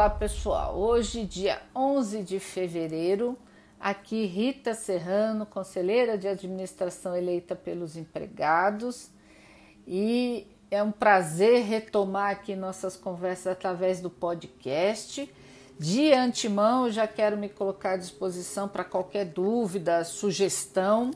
Olá pessoal, hoje, dia 11 de fevereiro, aqui Rita Serrano, conselheira de administração eleita pelos empregados, e é um prazer retomar aqui nossas conversas através do podcast. De antemão, já quero me colocar à disposição para qualquer dúvida, sugestão.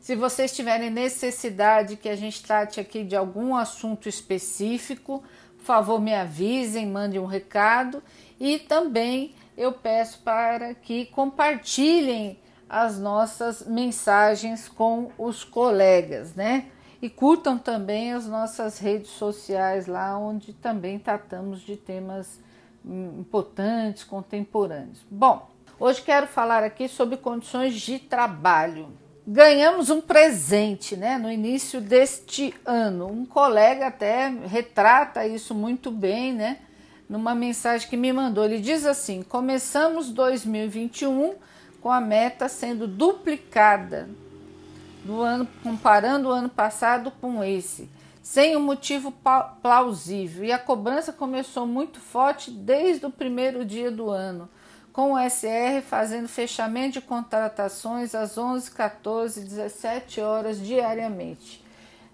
Se vocês tiverem necessidade que a gente trate aqui de algum assunto específico, por favor, me avisem, mandem um recado e também eu peço para que compartilhem as nossas mensagens com os colegas, né? E curtam também as nossas redes sociais lá, onde também tratamos de temas importantes, contemporâneos. Bom, hoje quero falar aqui sobre condições de trabalho ganhamos um presente né, no início deste ano. Um colega até retrata isso muito bem, né? Numa mensagem que me mandou. Ele diz assim: começamos 2021 com a meta sendo duplicada do ano, comparando o ano passado com esse, sem um motivo plausível. E a cobrança começou muito forte desde o primeiro dia do ano com o SR fazendo fechamento de contratações às 11, 14, 17 horas diariamente.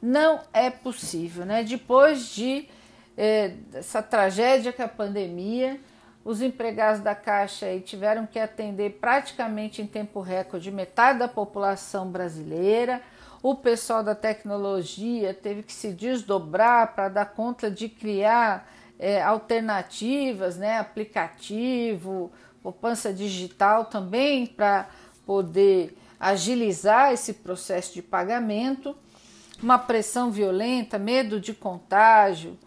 Não é possível, né? Depois de é, essa tragédia que é a pandemia, os empregados da Caixa aí tiveram que atender praticamente em tempo recorde metade da população brasileira. O pessoal da tecnologia teve que se desdobrar para dar conta de criar é, alternativas, né? aplicativo, poupança digital também para poder agilizar esse processo de pagamento, uma pressão violenta, medo de contágio,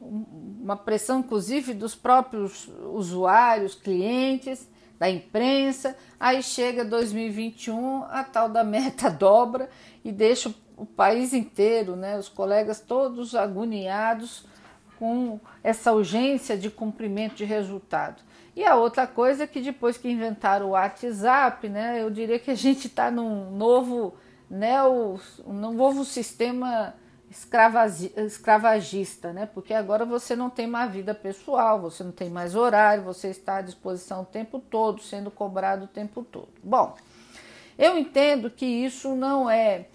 uma pressão inclusive dos próprios usuários, clientes, da imprensa. Aí chega 2021, a tal da meta dobra e deixa o país inteiro, né, os colegas todos agoniados com essa urgência de cumprimento de resultado. E a outra coisa é que depois que inventaram o WhatsApp, né, eu diria que a gente está num novo, né, um novo sistema escravagista, né? Porque agora você não tem mais vida pessoal, você não tem mais horário, você está à disposição o tempo todo, sendo cobrado o tempo todo. Bom, eu entendo que isso não é,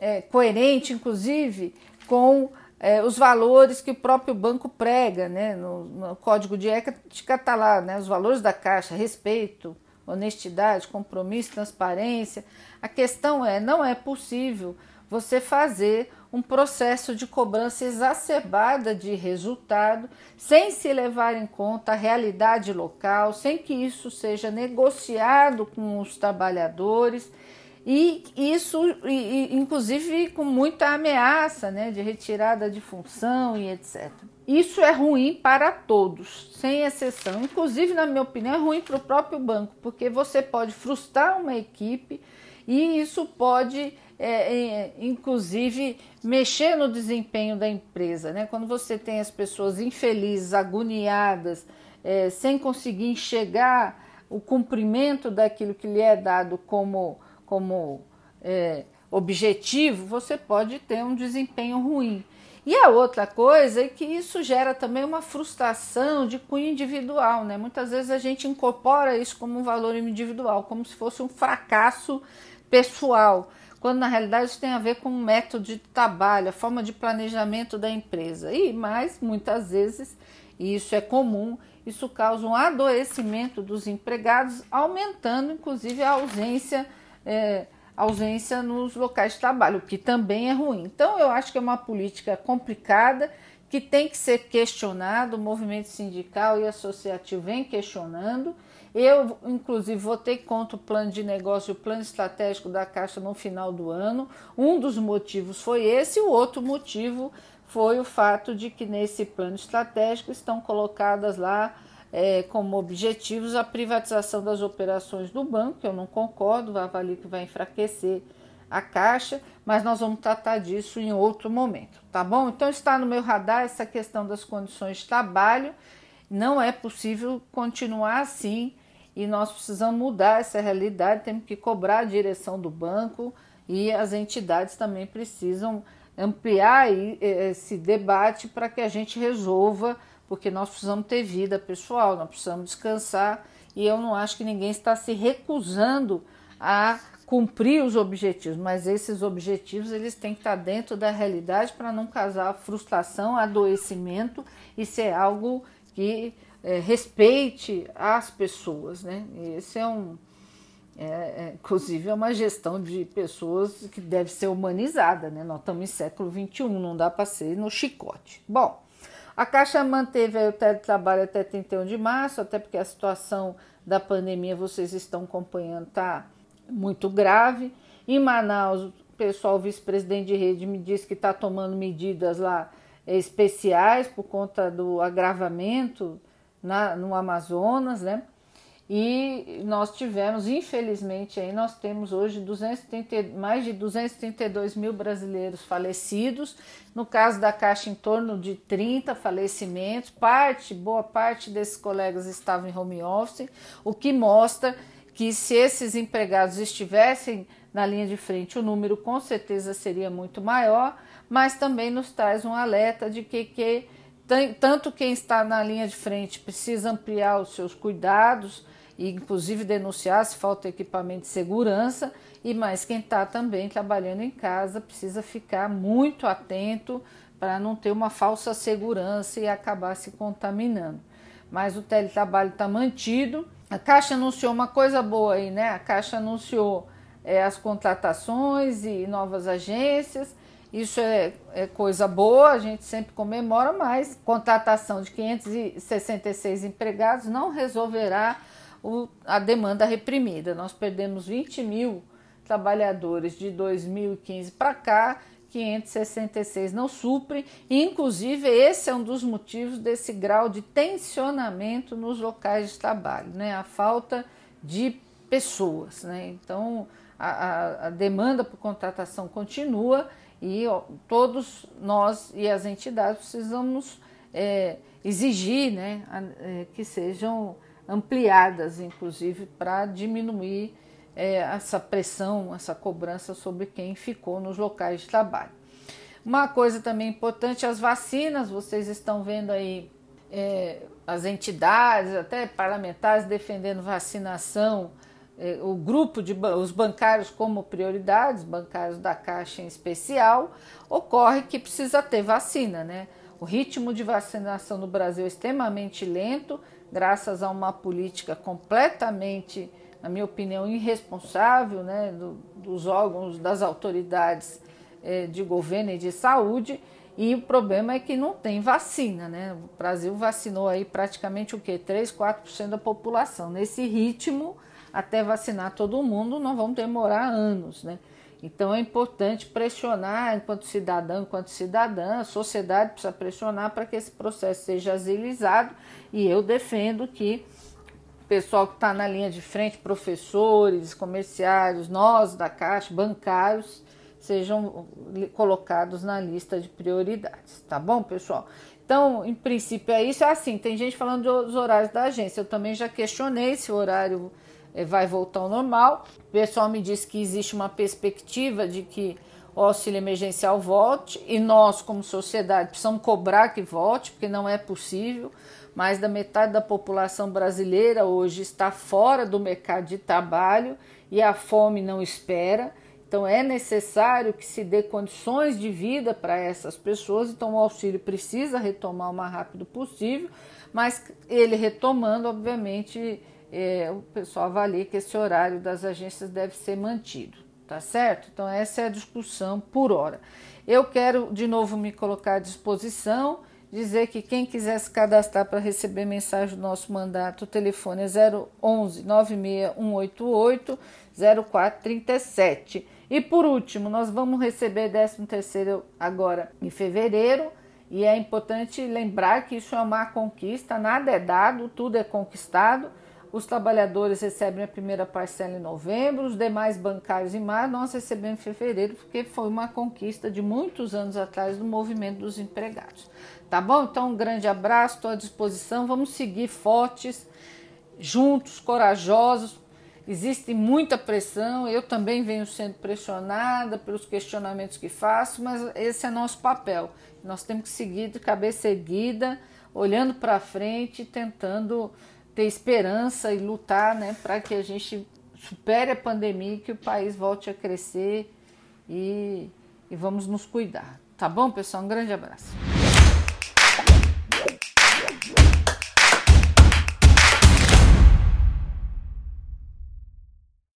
é coerente, inclusive, com é, os valores que o próprio banco prega, né? No, no código de ética está lá, né? Os valores da Caixa, respeito, honestidade, compromisso, transparência. A questão é, não é possível você fazer um processo de cobrança exacerbada de resultado sem se levar em conta a realidade local, sem que isso seja negociado com os trabalhadores e isso, e, inclusive, com muita ameaça né, de retirada de função e etc. Isso é ruim para todos, sem exceção. Inclusive, na minha opinião, é ruim para o próprio banco, porque você pode frustrar uma equipe e isso pode, é, é, inclusive, mexer no desempenho da empresa. Né? Quando você tem as pessoas infelizes, agoniadas, é, sem conseguir enxergar o cumprimento daquilo que lhe é dado como como é, objetivo, você pode ter um desempenho ruim. E a outra coisa é que isso gera também uma frustração de cunho individual, né? Muitas vezes a gente incorpora isso como um valor individual, como se fosse um fracasso pessoal, quando na realidade isso tem a ver com o método de trabalho, a forma de planejamento da empresa. E mais, muitas vezes, e isso é comum, isso causa um adoecimento dos empregados, aumentando inclusive a ausência é, ausência nos locais de trabalho, o que também é ruim. Então, eu acho que é uma política complicada que tem que ser questionado. O movimento sindical e associativo vem questionando. Eu, inclusive, votei contra o plano de negócio e o plano estratégico da Caixa no final do ano. Um dos motivos foi esse, o outro motivo foi o fato de que nesse plano estratégico estão colocadas lá é, como objetivos a privatização das operações do banco, eu não concordo, avalio que vai enfraquecer a Caixa, mas nós vamos tratar disso em outro momento, tá bom? Então está no meu radar essa questão das condições de trabalho, não é possível continuar assim e nós precisamos mudar essa realidade, temos que cobrar a direção do banco e as entidades também precisam ampliar esse debate para que a gente resolva porque nós precisamos ter vida pessoal, nós precisamos descansar e eu não acho que ninguém está se recusando a cumprir os objetivos, mas esses objetivos eles têm que estar dentro da realidade para não causar frustração, adoecimento e ser algo que é, respeite as pessoas, né? Esse é um, é, é, inclusive é uma gestão de pessoas que deve ser humanizada, né? Nós estamos em século XXI, não dá para ser no chicote. Bom, a Caixa manteve o teletrabalho até 31 de março, até porque a situação da pandemia vocês estão acompanhando, tá? muito grave. Em Manaus, o pessoal, o vice-presidente de rede, me disse que está tomando medidas lá eh, especiais por conta do agravamento na, no Amazonas, né? E nós tivemos, infelizmente, aí nós temos hoje 230, mais de 232 mil brasileiros falecidos. No caso da Caixa, em torno de 30 falecimentos. Parte, boa parte desses colegas estavam em home office, o que mostra que se esses empregados estivessem na linha de frente, o número com certeza seria muito maior, mas também nos traz um alerta de que, que tanto quem está na linha de frente precisa ampliar os seus cuidados e inclusive denunciar se falta equipamento de segurança, e mais quem está também trabalhando em casa precisa ficar muito atento para não ter uma falsa segurança e acabar se contaminando. Mas o teletrabalho está mantido a Caixa anunciou uma coisa boa aí, né? A Caixa anunciou é, as contratações e novas agências. Isso é, é, coisa boa, a gente sempre comemora, mas contratação de 566 empregados não resolverá o, a demanda reprimida. Nós perdemos 20 mil trabalhadores de 2015 para cá 566 não supre, e inclusive esse é um dos motivos desse grau de tensionamento nos locais de trabalho, né? a falta de pessoas. Né? Então, a, a, a demanda por contratação continua e ó, todos nós e as entidades precisamos é, exigir né, a, é, que sejam ampliadas, inclusive, para diminuir é, essa pressão, essa cobrança sobre quem ficou nos locais de trabalho. Uma coisa também importante, as vacinas, vocês estão vendo aí é, as entidades, até parlamentares defendendo vacinação, é, o grupo de os bancários como prioridades, bancários da Caixa em especial, ocorre que precisa ter vacina, né? O ritmo de vacinação no Brasil é extremamente lento, graças a uma política completamente na minha opinião, irresponsável né, do, dos órgãos, das autoridades é, de governo e de saúde. E o problema é que não tem vacina, né? O Brasil vacinou aí praticamente o quê? 3, 4% da população. Nesse ritmo, até vacinar todo mundo, nós vamos demorar anos, né? Então é importante pressionar enquanto cidadão, enquanto cidadã, a sociedade precisa pressionar para que esse processo seja agilizado e eu defendo que pessoal que está na linha de frente, professores, comerciários, nós da Caixa, bancários, sejam colocados na lista de prioridades, tá bom, pessoal? Então, em princípio é isso. É assim, tem gente falando dos horários da agência. Eu também já questionei se o horário vai voltar ao normal. O pessoal me disse que existe uma perspectiva de que o auxílio emergencial volte e nós, como sociedade, precisamos cobrar que volte, porque não é possível mais da metade da população brasileira hoje está fora do mercado de trabalho e a fome não espera. Então é necessário que se dê condições de vida para essas pessoas. Então o auxílio precisa retomar o mais rápido possível, mas ele retomando, obviamente, é, o pessoal avalia que esse horário das agências deve ser mantido, tá certo? Então essa é a discussão por hora. Eu quero de novo me colocar à disposição dizer que quem quiser se cadastrar para receber mensagem do nosso mandato, o telefone é 011 96188 0437. E por último, nós vamos receber 13 terceiro agora em fevereiro, e é importante lembrar que isso é uma conquista, nada é dado, tudo é conquistado. Os trabalhadores recebem a primeira parcela em novembro, os demais bancários em março, nós recebemos em fevereiro, porque foi uma conquista de muitos anos atrás do movimento dos empregados. Tá bom? Então, um grande abraço, estou à disposição. Vamos seguir fortes, juntos, corajosos. Existe muita pressão, eu também venho sendo pressionada pelos questionamentos que faço, mas esse é nosso papel. Nós temos que seguir de cabeça erguida, olhando para frente, tentando ter esperança e lutar né, para que a gente supere a pandemia que o país volte a crescer e, e vamos nos cuidar. Tá bom, pessoal? Um grande abraço.